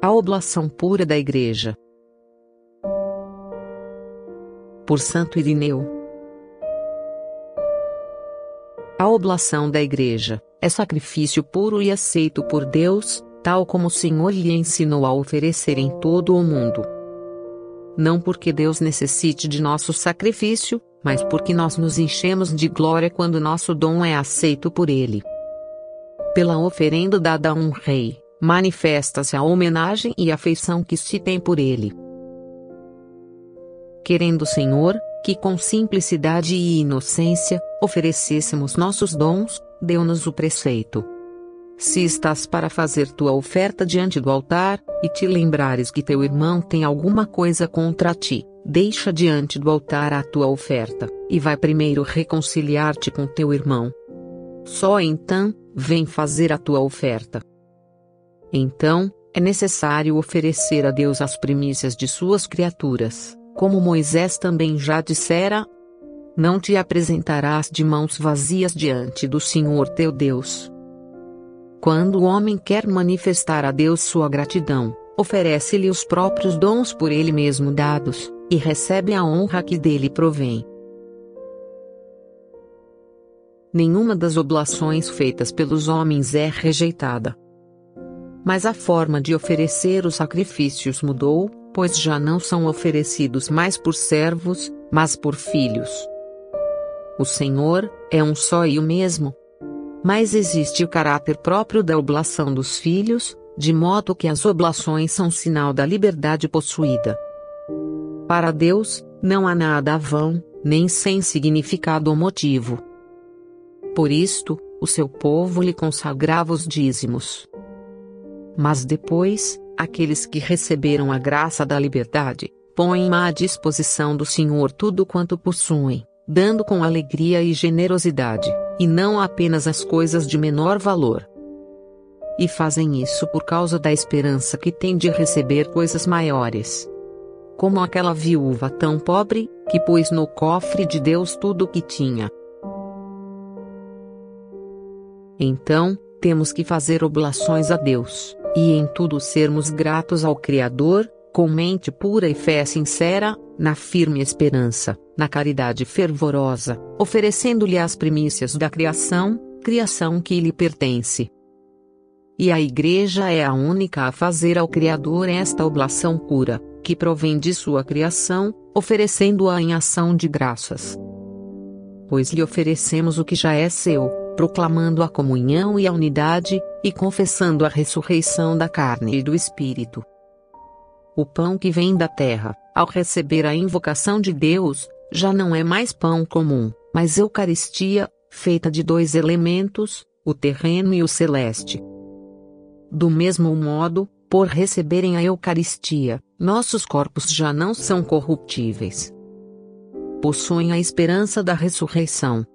A oblação pura da Igreja. Por Santo Irineu. A oblação da Igreja é sacrifício puro e aceito por Deus, tal como o Senhor lhe ensinou a oferecer em todo o mundo. Não porque Deus necessite de nosso sacrifício, mas porque nós nos enchemos de glória quando nosso dom é aceito por Ele. Pela oferenda dada a um rei, manifesta-se a homenagem e afeição que se tem por ele. Querendo o Senhor, que com simplicidade e inocência, oferecêssemos nossos dons, deu-nos o preceito. Se estás para fazer tua oferta diante do altar, e te lembrares que teu irmão tem alguma coisa contra ti, deixa diante do altar a tua oferta, e vai primeiro reconciliar-te com teu irmão. Só então, vem fazer a tua oferta. Então, é necessário oferecer a Deus as primícias de suas criaturas, como Moisés também já dissera: Não te apresentarás de mãos vazias diante do Senhor teu Deus. Quando o homem quer manifestar a Deus sua gratidão, oferece-lhe os próprios dons por ele mesmo dados, e recebe a honra que dele provém. Nenhuma das oblações feitas pelos homens é rejeitada mas a forma de oferecer os sacrifícios mudou, pois já não são oferecidos mais por servos, mas por filhos. O Senhor é um só e o mesmo. Mas existe o caráter próprio da oblação dos filhos, de modo que as oblações são sinal da liberdade possuída. Para Deus, não há nada vão, nem sem significado ou motivo. Por isto, o seu povo lhe consagrava os dízimos. Mas depois, aqueles que receberam a graça da liberdade, põem à disposição do Senhor tudo quanto possuem, dando com alegria e generosidade, e não apenas as coisas de menor valor. E fazem isso por causa da esperança que têm de receber coisas maiores. Como aquela viúva tão pobre, que pôs no cofre de Deus tudo o que tinha. Então, temos que fazer oblações a Deus e em tudo sermos gratos ao Criador, com mente pura e fé sincera, na firme esperança, na caridade fervorosa, oferecendo-lhe as primícias da criação, criação que lhe pertence. E a Igreja é a única a fazer ao Criador esta oblação pura, que provém de sua criação, oferecendo-a em ação de graças. Pois lhe oferecemos o que já é seu, proclamando a comunhão e a unidade, e confessando a ressurreição da carne e do espírito. O pão que vem da terra, ao receber a invocação de Deus, já não é mais pão comum, mas Eucaristia, feita de dois elementos, o terreno e o celeste. Do mesmo modo, por receberem a Eucaristia, nossos corpos já não são corruptíveis. Possuem a esperança da ressurreição,